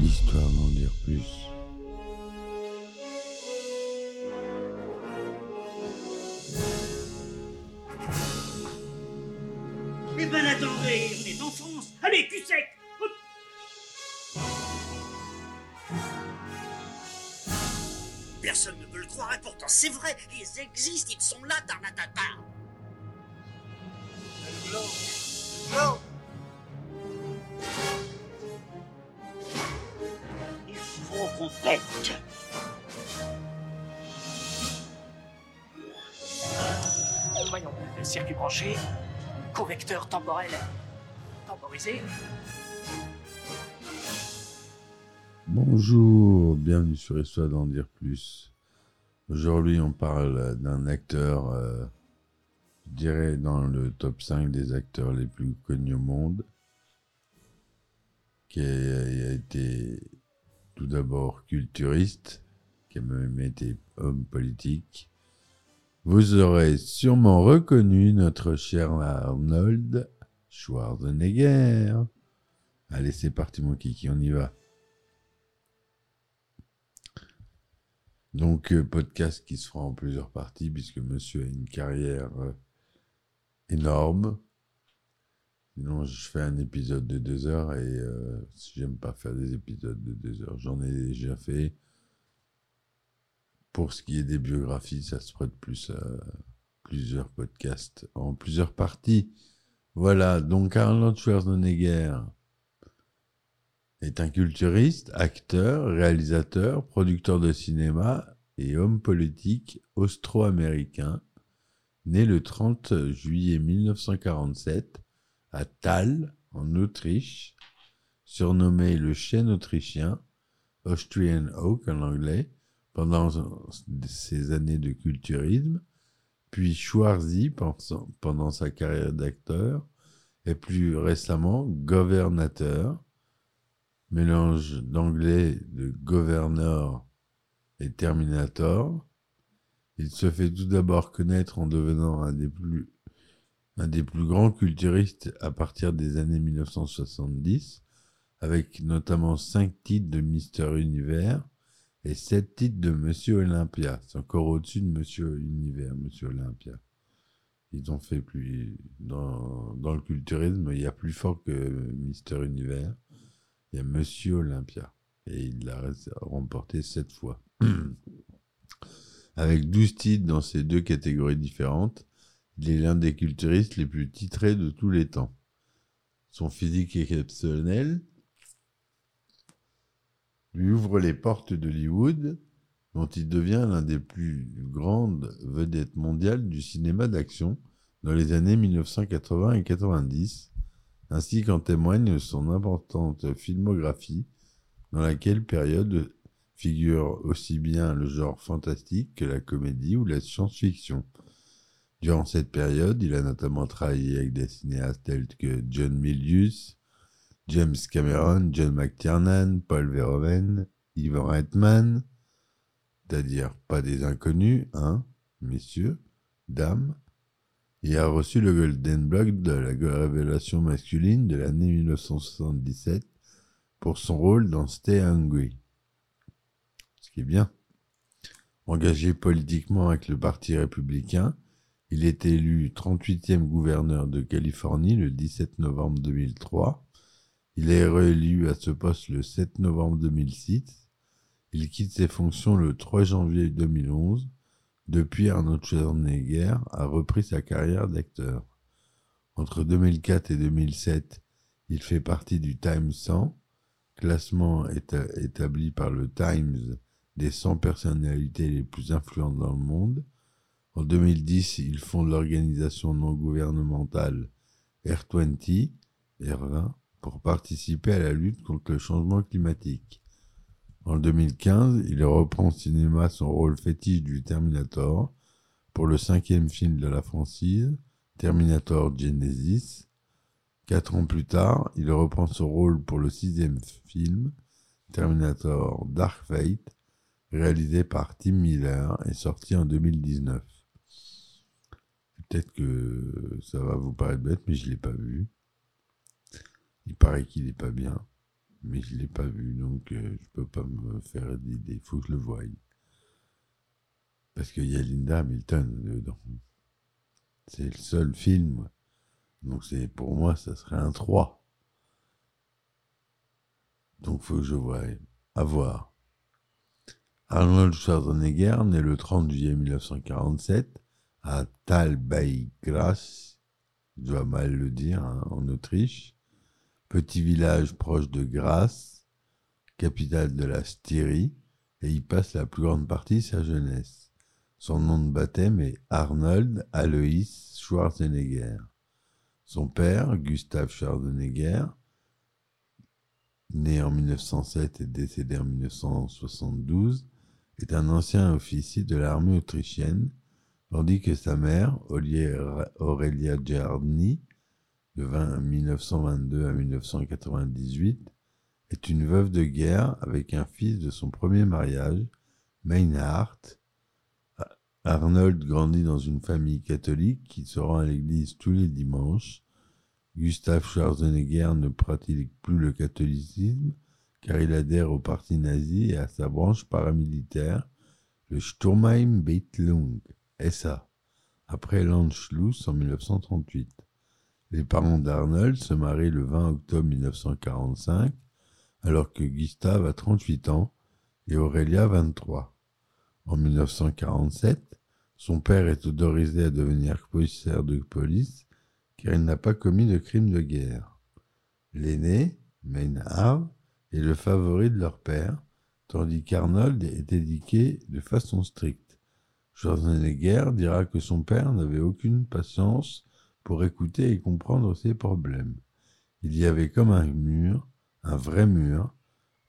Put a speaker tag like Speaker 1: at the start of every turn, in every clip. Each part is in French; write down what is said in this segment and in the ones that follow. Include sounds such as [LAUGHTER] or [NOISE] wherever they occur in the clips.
Speaker 1: L'histoire d'en dire plus.
Speaker 2: Eh ben attendez, on est en France. Allez, cul sec. Personne ne veut le croire et pourtant c'est vrai, ils existent, ils sont là, Tarnatata.
Speaker 3: Branché, correcteur temporel temporisé.
Speaker 1: Bonjour, bienvenue sur Histoire d'en dire plus. Aujourd'hui, on parle d'un acteur, euh, je dirais, dans le top 5 des acteurs les plus connus au monde, qui a été tout d'abord culturiste, qui a même été homme politique. Vous aurez sûrement reconnu notre cher Arnold Schwarzenegger. Allez, c'est parti mon kiki, on y va. Donc, euh, podcast qui se fera en plusieurs parties, puisque monsieur a une carrière euh, énorme. Sinon, je fais un épisode de deux heures et euh, j'aime pas faire des épisodes de deux heures. J'en ai déjà fait. Pour ce qui est des biographies, ça se prête plus à plusieurs podcasts en plusieurs parties. Voilà, donc Arnold Schwarzenegger est un culturiste, acteur, réalisateur, producteur de cinéma et homme politique austro-américain, né le 30 juillet 1947 à Thal, en Autriche, surnommé le chêne autrichien, Austrian Oak en anglais, pendant ses années de culturisme, puis Schwarzy pendant sa carrière d'acteur, et plus récemment gouverneur, mélange d'anglais de Governor et Terminator. Il se fait tout d'abord connaître en devenant un des plus un des plus grands culturistes à partir des années 1970, avec notamment cinq titres de Mister Univers et sept titres de Monsieur Olympia. C'est encore au-dessus de Monsieur Univers, Monsieur Olympia. Ils ont fait plus dans, dans le culturisme, il y a plus fort que Mister Univers. Il y a Monsieur Olympia. Et il l'a remporté sept fois. [CLEARS THROAT] Avec 12 titres dans ces deux catégories différentes, il est l'un des culturistes les plus titrés de tous les temps. Son physique exceptionnel lui ouvre les portes d'Hollywood, dont il devient l'un des plus grandes vedettes mondiales du cinéma d'action dans les années 1980 et 90, ainsi qu'en témoigne son importante filmographie, dans laquelle période figure aussi bien le genre fantastique que la comédie ou la science-fiction. Durant cette période, il a notamment travaillé avec des cinéastes tels que John Milius, James Cameron, John McTiernan, Paul Verhoeven, Ivan Reitman, c'est-à-dire pas des inconnus, hein, messieurs, dames. Il a reçu le Golden Block de la révélation masculine de l'année 1977 pour son rôle dans Stay Hungry. Ce qui est bien. Engagé politiquement avec le Parti républicain, il est élu 38e gouverneur de Californie le 17 novembre 2003. Il est réélu à ce poste le 7 novembre 2006. Il quitte ses fonctions le 3 janvier 2011. Depuis, Arnold Schwarzenegger a repris sa carrière d'acteur. Entre 2004 et 2007, il fait partie du Time 100, classement établi par le Times des 100 personnalités les plus influentes dans le monde. En 2010, il fonde l'organisation non gouvernementale R20, R20, pour participer à la lutte contre le changement climatique. En 2015, il reprend au cinéma son rôle fétiche du Terminator pour le cinquième film de la franchise, Terminator Genesis. Quatre ans plus tard, il reprend son rôle pour le sixième film, Terminator Dark Fate, réalisé par Tim Miller et sorti en 2019. Peut-être que ça va vous paraître bête, mais je ne l'ai pas vu. Paraît qu'il n'est pas bien. mais je l'ai pas vu, donc euh, je peux pas me faire d'idée. Il faut que je le voie. Parce qu'il y a Linda Hamilton dedans. C'est le seul film. Donc c'est pour moi, ça serait un 3. Donc faut que je voie. À voir. Arnold Schwarzenegger, né le 30 juillet 1947 à Talbeigras, je dois mal le dire, hein, en Autriche, petit village proche de Grasse, capitale de la Styrie, et y passe la plus grande partie de sa jeunesse. Son nom de baptême est Arnold Alois Schwarzenegger. Son père, Gustav Schwarzenegger, né en 1907 et décédé en 1972, est un ancien officier de l'armée autrichienne, tandis que sa mère, Aurelia Giardini, de 1922 à 1998, est une veuve de guerre avec un fils de son premier mariage, Meinhard. Arnold grandit dans une famille catholique qui se rend à l'église tous les dimanches. Gustav Schwarzenegger ne pratique plus le catholicisme car il adhère au parti nazi et à sa branche paramilitaire, le Sturmheim-Beitlung, SA, après l'Anschluss en 1938. Les parents d'Arnold se marient le 20 octobre 1945, alors que Gustave a 38 ans et Aurélia 23. En 1947, son père est autorisé à devenir commissaire de police car il n'a pas commis de crime de guerre. L'aîné, Meinhard, est le favori de leur père, tandis qu'Arnold est éduqué de façon stricte. Schwarzenegger dira que son père n'avait aucune patience pour écouter et comprendre ses problèmes. Il y avait comme un mur, un vrai mur,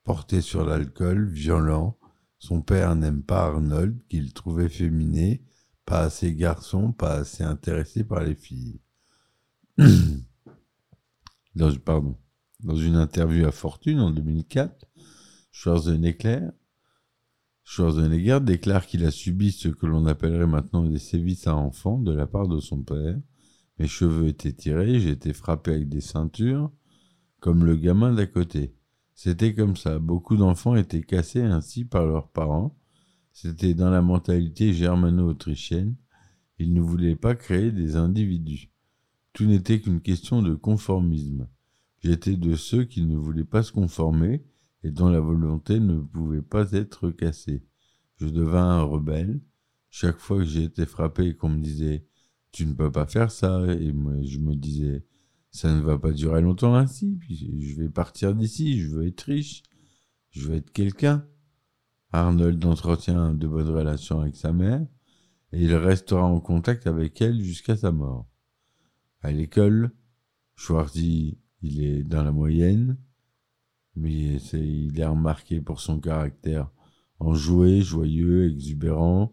Speaker 1: porté sur l'alcool, violent. Son père n'aime pas Arnold, qu'il trouvait féminé, pas assez garçon, pas assez intéressé par les filles. [CLEARS THROAT] Dans, une interview à Fortune en 2004, Schwarzenegger, Schwarzenegger déclare qu'il a subi ce que l'on appellerait maintenant des sévices à enfants de la part de son père. Mes cheveux étaient tirés, j'étais frappé avec des ceintures, comme le gamin d'à côté. C'était comme ça. Beaucoup d'enfants étaient cassés ainsi par leurs parents. C'était dans la mentalité germano-autrichienne. Ils ne voulaient pas créer des individus. Tout n'était qu'une question de conformisme. J'étais de ceux qui ne voulaient pas se conformer et dont la volonté ne pouvait pas être cassée. Je devins un rebelle. Chaque fois que été frappé et qu'on me disait tu ne peux pas faire ça, et moi je me disais ça ne va pas durer longtemps ainsi, puis je vais partir d'ici, je veux être riche, je veux être quelqu'un. Arnold entretient de bonnes relations avec sa mère, et il restera en contact avec elle jusqu'à sa mort. À l'école, Schwarzy il est dans la moyenne, mais il est remarqué pour son caractère enjoué, joyeux, exubérant.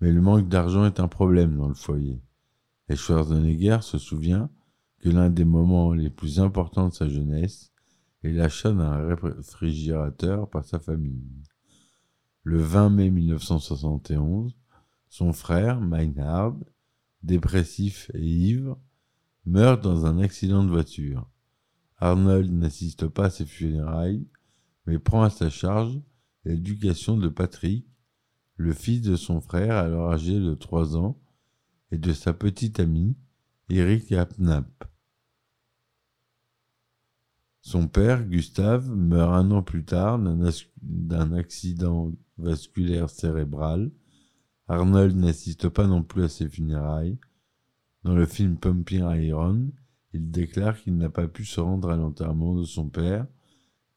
Speaker 1: Mais le manque d'argent est un problème dans le foyer. Et Schwarzenegger se souvient que l'un des moments les plus importants de sa jeunesse est l'achat d'un réfrigérateur par sa famille. Le 20 mai 1971, son frère, Meinhard, dépressif et ivre, meurt dans un accident de voiture. Arnold n'assiste pas à ses funérailles, mais prend à sa charge l'éducation de Patrick, le fils de son frère alors âgé de trois ans, et de sa petite amie, Eric Apnap. Son père, Gustave, meurt un an plus tard d'un accident vasculaire cérébral. Arnold n'assiste pas non plus à ses funérailles, dans le film Pumping Iron, il déclare qu'il n'a pas pu se rendre à l'enterrement de son père,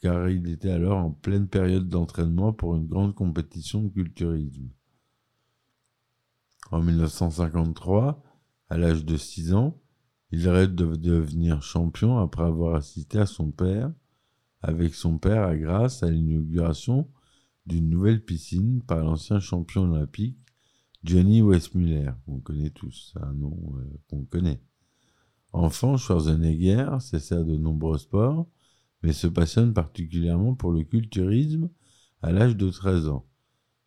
Speaker 1: car il était alors en pleine période d'entraînement pour une grande compétition de culturisme. En 1953, à l'âge de 6 ans, il rêve de devenir champion après avoir assisté à son père, avec son père à Grasse à l'inauguration d'une nouvelle piscine par l'ancien champion olympique Johnny Westmuller, on connaît tous, un nom euh, qu'on connaît. Enfant, Schwarzenegger s'essaie de nombreux sports, mais se passionne particulièrement pour le culturisme à l'âge de 13 ans.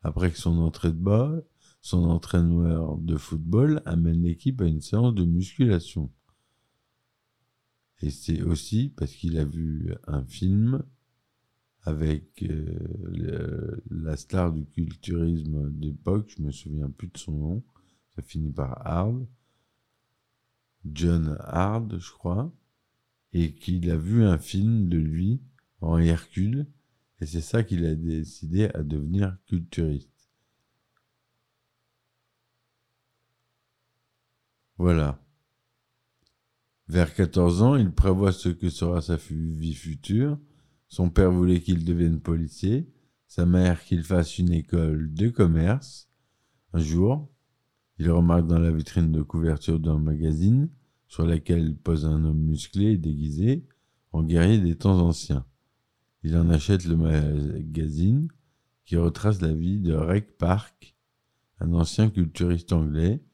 Speaker 1: Après que son entrée de bas, son entraîneur de football amène l'équipe à une séance de musculation. Et c'est aussi parce qu'il a vu un film avec euh, la star du culturisme d'époque, je me souviens plus de son nom, ça finit par Hard, John Hard, je crois, et qu'il a vu un film de lui en Hercule, et c'est ça qu'il a décidé à devenir culturiste. Voilà. Vers 14 ans, il prévoit ce que sera sa vie future. Son père voulait qu'il devienne policier, sa mère qu'il fasse une école de commerce. Un jour, il remarque dans la vitrine de couverture d'un magazine, sur laquelle pose un homme musclé et déguisé, en guerrier des temps anciens. Il en achète le magazine qui retrace la vie de Rec Park, un ancien culturiste anglais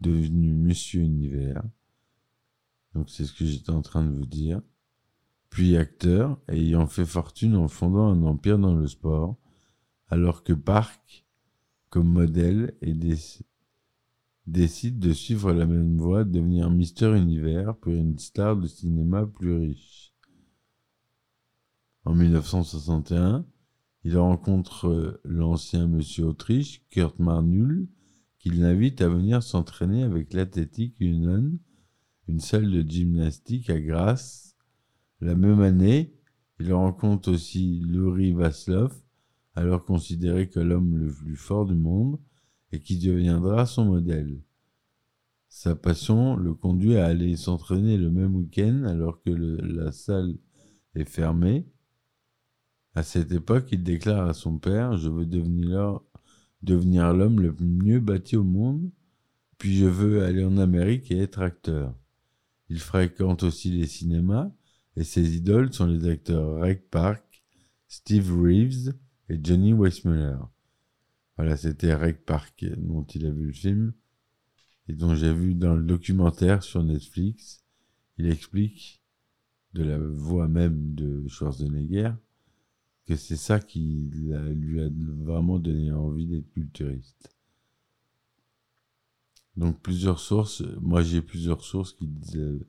Speaker 1: devenu Monsieur Univers. Donc c'est ce que j'étais en train de vous dire. Puis acteur, ayant fait fortune en fondant un empire dans le sport, alors que Park, comme modèle, et déc- décide de suivre la même voie, devenir Mister Univers pour une star de cinéma plus riche. En 1961, il rencontre euh, l'ancien Monsieur Autriche, Kurt Marnul, qu'il l'invite à venir s'entraîner avec l'Athletic Union, une salle de gymnastique à Grasse. La même année, il rencontre aussi Luri Vaslov, alors considéré comme l'homme le plus fort du monde, et qui deviendra son modèle. Sa passion le conduit à aller s'entraîner le même week-end alors que la salle est fermée. À cette époque, il déclare à son père Je veux devenir l'homme le mieux bâti au monde, puis je veux aller en Amérique et être acteur. Il fréquente aussi les cinémas, et ses idoles sont les acteurs Reg Park, Steve Reeves et Johnny Weissmuller. Voilà, c'était Reg Park dont il a vu le film, et dont j'ai vu dans le documentaire sur Netflix. Il explique, de la voix même de Schwarzenegger, que c'est ça qui lui a vraiment donné envie d'être culturiste. Donc plusieurs sources, moi j'ai plusieurs sources qui disent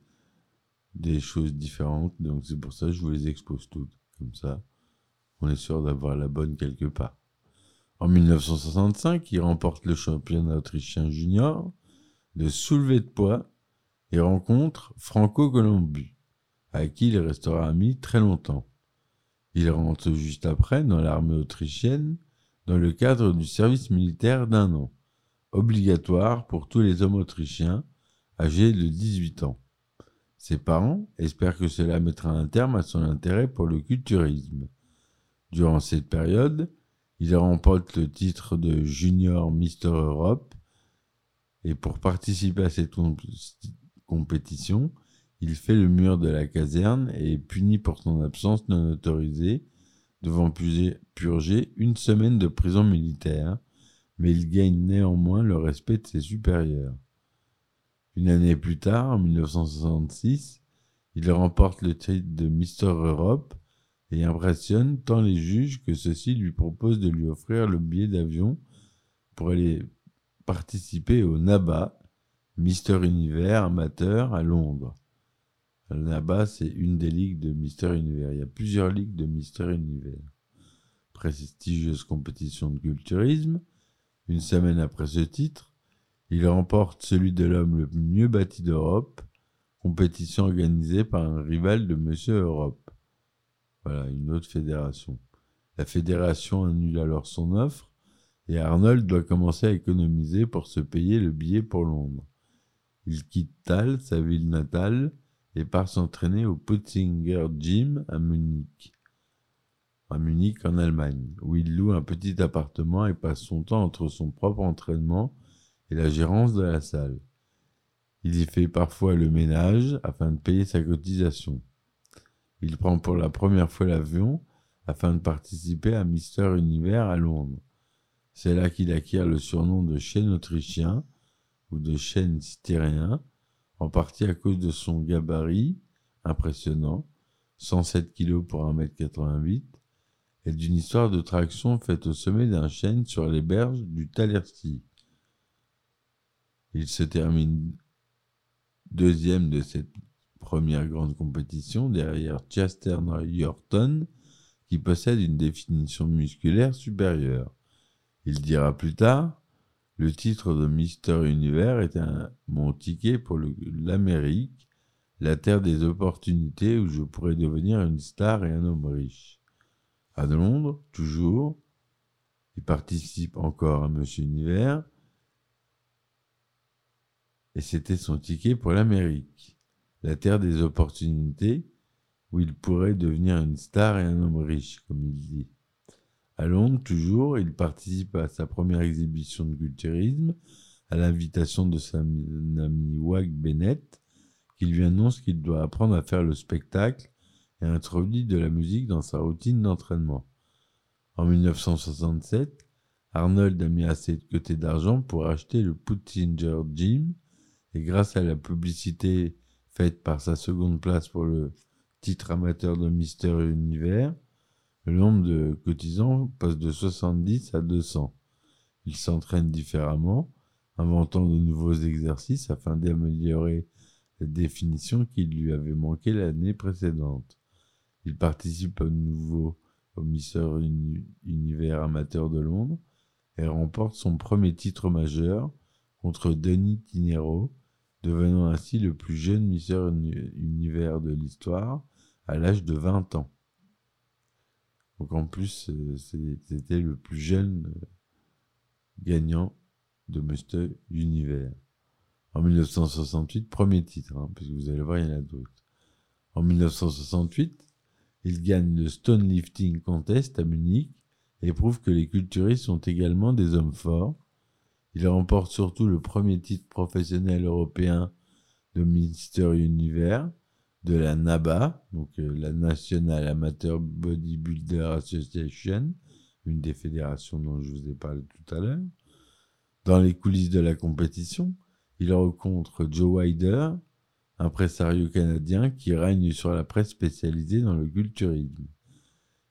Speaker 1: des choses différentes, donc c'est pour ça que je vous les expose toutes, comme ça on est sûr d'avoir la bonne quelque part. En 1965, il remporte le championnat autrichien junior de soulevé de poids et rencontre Franco Colombu, avec qui il restera ami très longtemps. Il rentre juste après dans l'armée autrichienne dans le cadre du service militaire d'un an, obligatoire pour tous les hommes autrichiens âgés de 18 ans. Ses parents espèrent que cela mettra un terme à son intérêt pour le culturisme. Durant cette période, il remporte le titre de Junior Mister Europe et pour participer à cette comp- compétition, il fait le mur de la caserne et est puni pour son absence non autorisée, devant purger une semaine de prison militaire, mais il gagne néanmoins le respect de ses supérieurs. Une année plus tard, en 1966, il remporte le titre de Mister Europe et impressionne tant les juges que ceux-ci lui proposent de lui offrir le billet d'avion pour aller participer au NABA, Mister Univers amateur à Londres. Le NABA, c'est une des ligues de Mister Univers. Il y a plusieurs ligues de Mister Univers. Prestigieuse compétition de culturisme. Une semaine après ce titre, il remporte celui de l'homme le mieux bâti d'Europe, compétition organisée par un rival de Monsieur Europe. Voilà, une autre fédération. La fédération annule alors son offre et Arnold doit commencer à économiser pour se payer le billet pour Londres. Il quitte Thal, sa ville natale, et part s'entraîner au Putzinger Gym à Munich. À Munich, en Allemagne, où il loue un petit appartement et passe son temps entre son propre entraînement et la gérance de la salle. Il y fait parfois le ménage afin de payer sa cotisation. Il prend pour la première fois l'avion afin de participer à Mister Univers à Londres. C'est là qu'il acquiert le surnom de chêne autrichien ou de chêne styrien, en partie à cause de son gabarit impressionnant, 107 kg pour 1m88, et d'une histoire de traction faite au sommet d'un chêne sur les berges du Talersi. Il se termine deuxième de cette première grande compétition derrière Chester Norton, qui possède une définition musculaire supérieure. Il dira plus tard Le titre de Mister Univers est un, mon ticket pour l'Amérique, la terre des opportunités où je pourrais devenir une star et un homme riche. À Londres, toujours, il participe encore à Monsieur Univers, et c'était son ticket pour l'Amérique, la terre des opportunités où il pourrait devenir une star et un homme riche, comme il dit. À Londres, toujours, il participe à sa première exhibition de culturisme à l'invitation de son ami Wag Bennett, qui lui annonce qu'il doit apprendre à faire le spectacle et introduit de la musique dans sa routine d'entraînement. En 1967, Arnold a mis assez de côté d'argent pour acheter le Puttinger Gym et grâce à la publicité faite par sa seconde place pour le titre amateur de Mister Univers, le nombre de cotisants passe de 70 à 200. Il s'entraîne différemment, inventant de nouveaux exercices afin d'améliorer la définition qui lui avait manqué l'année précédente. Il participe à nouveau au Mister Uni- Univers amateur de Londres et remporte son premier titre majeur contre Denis Tinero, devenant ainsi le plus jeune Mister Uni- Univers de l'histoire à l'âge de 20 ans. Donc en plus, euh, c'était le plus jeune euh, gagnant de Mister Univers. En 1968, premier titre, hein, puisque vous allez voir, il y en a d'autres. En 1968, il gagne le Stone Lifting Contest à Munich et prouve que les culturistes sont également des hommes forts. Il remporte surtout le premier titre professionnel européen de Mister Univers de la NABA, donc euh, la National Amateur Bodybuilder Association, une des fédérations dont je vous ai parlé tout à l'heure. Dans les coulisses de la compétition, il rencontre Joe Wider, impresario canadien qui règne sur la presse spécialisée dans le culturisme.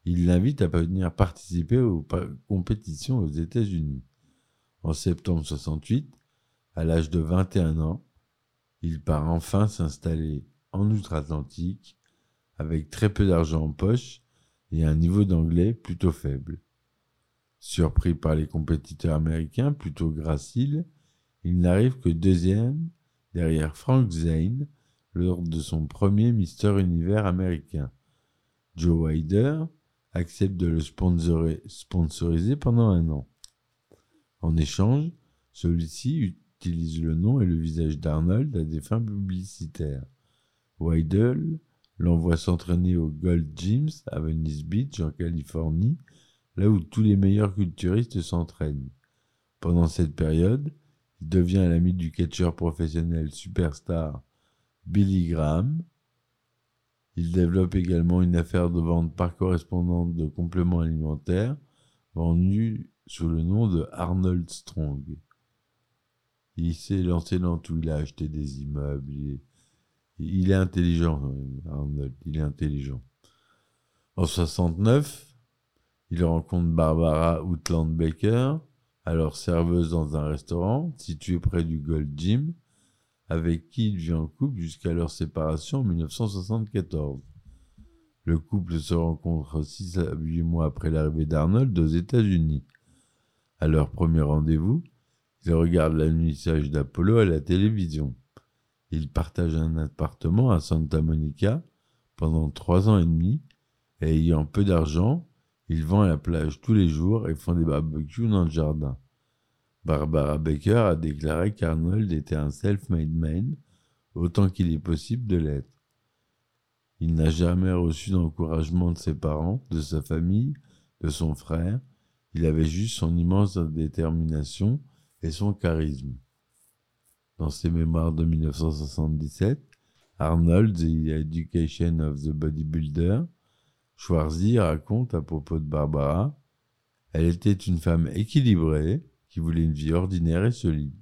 Speaker 1: Il l'invite à venir participer aux compétitions aux États-Unis. En septembre 68, à l'âge de 21 ans, il part enfin s'installer en Outre-Atlantique avec très peu d'argent en poche et un niveau d'anglais plutôt faible. Surpris par les compétiteurs américains plutôt graciles, il n'arrive que deuxième derrière Frank Zane lors de son premier Mister Univers américain. Joe Wider accepte de le sponsori- sponsoriser pendant un an. En échange, celui-ci utilise le nom et le visage d'Arnold à des fins publicitaires. Weidel l'envoie s'entraîner au Gold Gyms à Venice Beach en Californie, là où tous les meilleurs culturistes s'entraînent. Pendant cette période, il devient l'ami du catcheur professionnel superstar Billy Graham. Il développe également une affaire de vente par correspondance de compléments alimentaires vendus sous le nom de Arnold Strong. Il s'est lancé dans tout, il a acheté des immeubles, il est, intelligent, Arnold, il est intelligent. En 69, il rencontre Barbara Outland Baker, alors serveuse dans un restaurant situé près du Gold Gym, avec qui il vit en couple jusqu'à leur séparation en 1974. Le couple se rencontre 6 à 8 mois après l'arrivée d'Arnold aux États-Unis. À leur premier rendez-vous, ils regardent l'alunissage d'Apollo à la télévision. Ils partagent un appartement à Santa Monica pendant trois ans et demi et ayant peu d'argent, ils vont à la plage tous les jours et font des barbecues dans le jardin. Barbara Baker a déclaré qu'Arnold était un self-made man, autant qu'il est possible de l'être. Il n'a jamais reçu d'encouragement de ses parents, de sa famille, de son frère. Il avait juste son immense détermination et son charisme. Dans ses mémoires de 1977, Arnold, The Education of the Bodybuilder, Schwarzy raconte à propos de Barbara Elle était une femme équilibrée qui voulait une vie ordinaire et solide.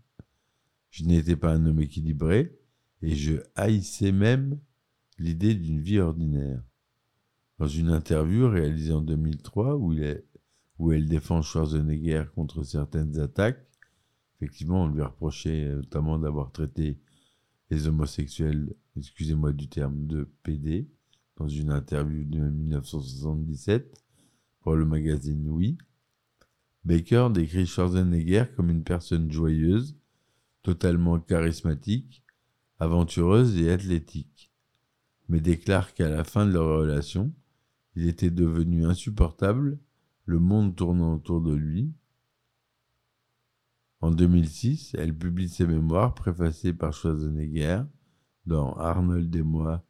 Speaker 1: Je n'étais pas un homme équilibré et je haïssais même l'idée d'une vie ordinaire. Dans une interview réalisée en 2003 où, il est, où elle défend Schwarzenegger contre certaines attaques, effectivement, on lui reprochait notamment d'avoir traité les homosexuels, excusez-moi du terme, de PD, dans une interview de 1977 pour le magazine Oui. Baker décrit Schwarzenegger comme une personne joyeuse, totalement charismatique, aventureuse et athlétique, mais déclare qu'à la fin de leur relation, il était devenu insupportable, le monde tournant autour de lui. En 2006, elle publie ses mémoires préfacées par Schwarzenegger dans Arnold et moi,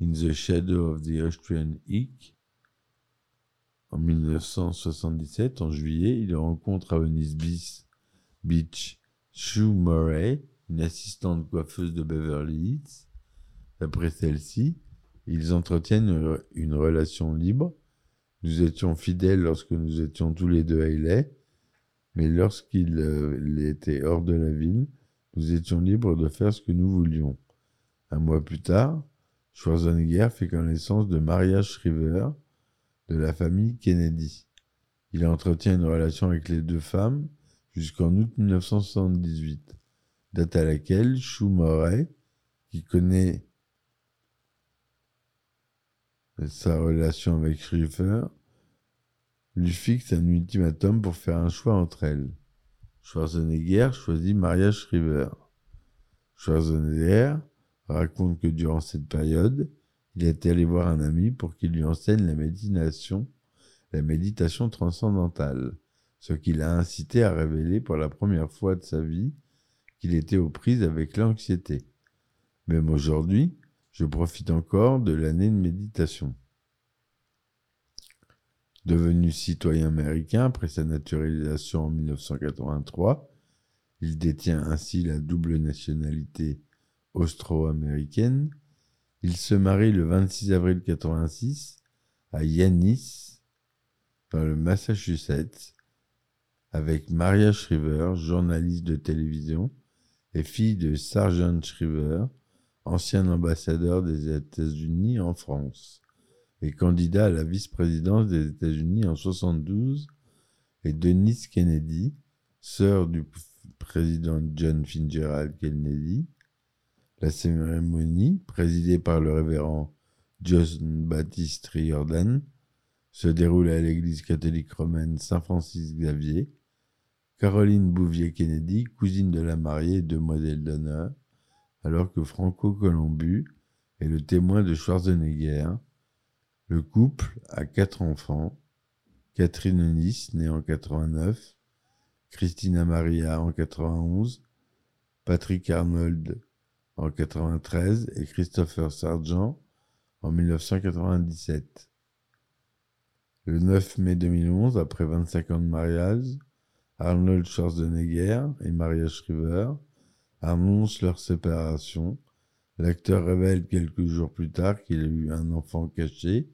Speaker 1: In the Shadow of the Austrian Eek. En 1977, en juillet, il rencontre à Venice Beach Sue Murray, une assistante coiffeuse de Beverly Hills. D'après celle-ci, ils entretiennent une relation libre. Nous étions fidèles lorsque nous étions tous les deux à Ilay, mais lorsqu'il euh, était hors de la ville, nous étions libres de faire ce que nous voulions. Un mois plus tard, Schwarzenegger fait connaissance de Maria Shriver, de la famille Kennedy. Il entretient une relation avec les deux femmes jusqu'en août 1978, date à laquelle Chou qui connaît sa relation avec Schriver, lui fixe un ultimatum pour faire un choix entre elles. Schwarzenegger choisit Maria Shriver. Schwarzenegger raconte que durant cette période, il est allé voir un ami pour qu'il lui enseigne la méditation, la méditation transcendantale, ce qui l'a incité à révéler pour la première fois de sa vie qu'il était aux prises avec l'anxiété. Même aujourd'hui, je profite encore de l'année de méditation. Devenu citoyen américain après sa naturalisation en 1983, il détient ainsi la double nationalité austro-américaine. Il se marie le 26 avril 1986 à Yanis, dans le Massachusetts, avec Maria Shriver, journaliste de télévision et fille de Sargent Shriver, ancien ambassadeur des États-Unis en France et candidat à la vice-présidence des États-Unis en 72, et Denise Kennedy, sœur du président John Fitzgerald Kennedy, la cérémonie, présidée par le révérend John Baptiste Riordan, se déroule à l'église catholique romaine Saint-Francis Xavier. Caroline Bouvier-Kennedy, cousine de la mariée et demoiselle d'honneur, alors que Franco Colombu est le témoin de Schwarzenegger. Le couple a quatre enfants. Catherine Onis, née en 89, Christina Maria en 91, Patrick Arnold en 93 et Christopher Sargent en 1997. Le 9 mai 2011, après 25 ans de mariage, Arnold Schwarzenegger et Maria Shriver annoncent leur séparation. L'acteur révèle quelques jours plus tard qu'il a eu un enfant caché,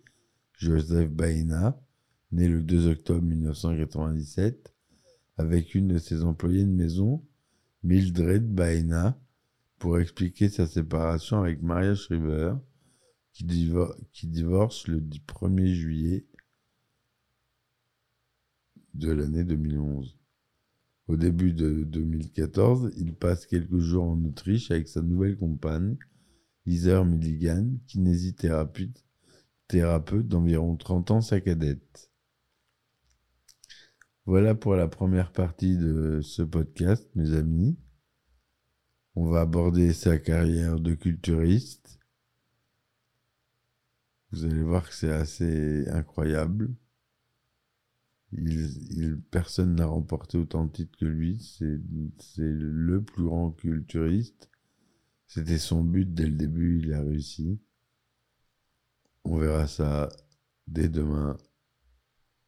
Speaker 1: Joseph Baena, né le 2 octobre 1997, avec une de ses employées de maison, Mildred Baena, pour expliquer sa séparation avec Maria Shriver, qui, qui divorce le 1er juillet de l'année 2011. Au début de 2014, il passe quelques jours en Autriche avec sa nouvelle compagne, Heather Milligan, kinésithérapeute thérapeute d'environ 30 ans, sa cadette. Voilà pour la première partie de ce podcast, mes amis. On va aborder sa carrière de culturiste. Vous allez voir que c'est assez incroyable. Il, personne n'a remporté autant de titres que lui. C'est le plus grand culturiste. C'était son but dès le début, il a réussi. On verra ça dès demain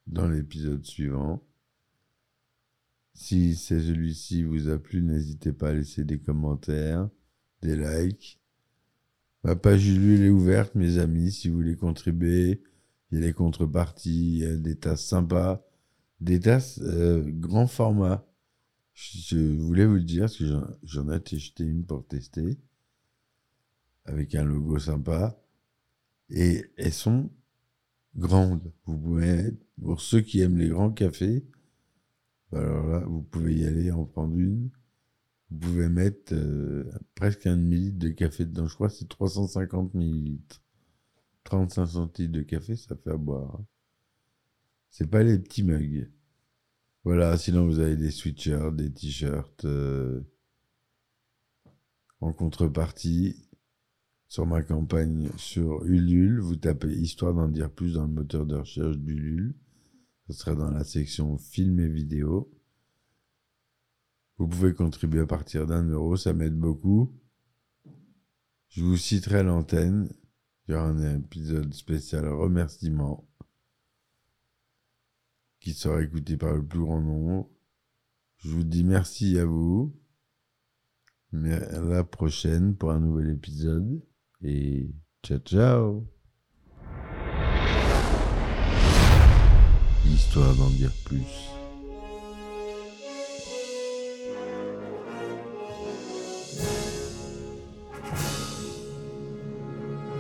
Speaker 1: dans l'épisode suivant. Si celui-ci vous a plu, n'hésitez pas à laisser des commentaires, des likes. Ma page Ulule est ouverte, mes amis, si vous voulez contribuer. Il y a les contreparties, il y a des tasses sympas, des tasses euh, grand format. Je voulais vous le dire, parce que j'en ai acheté une pour tester, avec un logo sympa. Et elles sont grandes. Vous pouvez, pour ceux qui aiment les grands cafés, alors là, vous pouvez y aller en prendre une. vous pouvez mettre euh, presque un demi-litre de café dedans. Je crois que c'est 350 millilitres. 35 centilitres de café, ça fait à boire. hein. C'est pas les petits mugs. Voilà, sinon vous avez des sweatshirts, des t-shirts. euh, en contrepartie, sur ma campagne sur Ulule, vous tapez Histoire d'en dire plus dans le moteur de recherche d'Ulule. Ce sera dans la section film et vidéo. Vous pouvez contribuer à partir d'un euro, ça m'aide beaucoup. Je vous citerai l'antenne. Il y aura un épisode spécial remerciement qui sera écouté par le plus grand nombre. Je vous dis merci à vous. À la prochaine pour un nouvel épisode. Et ciao ciao. Histoire d'en dire plus.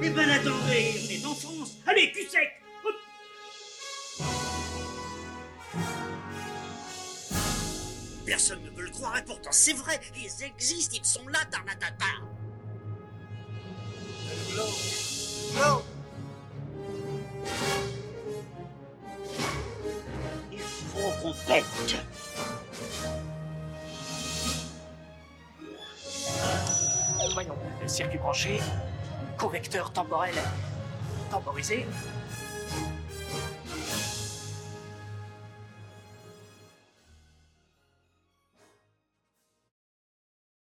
Speaker 2: Eh ben attendez, pourtant c'est vrai, ils existent, ils sont là, Tarnatata
Speaker 4: Non. Non.
Speaker 2: Il faut qu'on pète
Speaker 3: Voyons, circuit branché, convecteur temporel temporisé,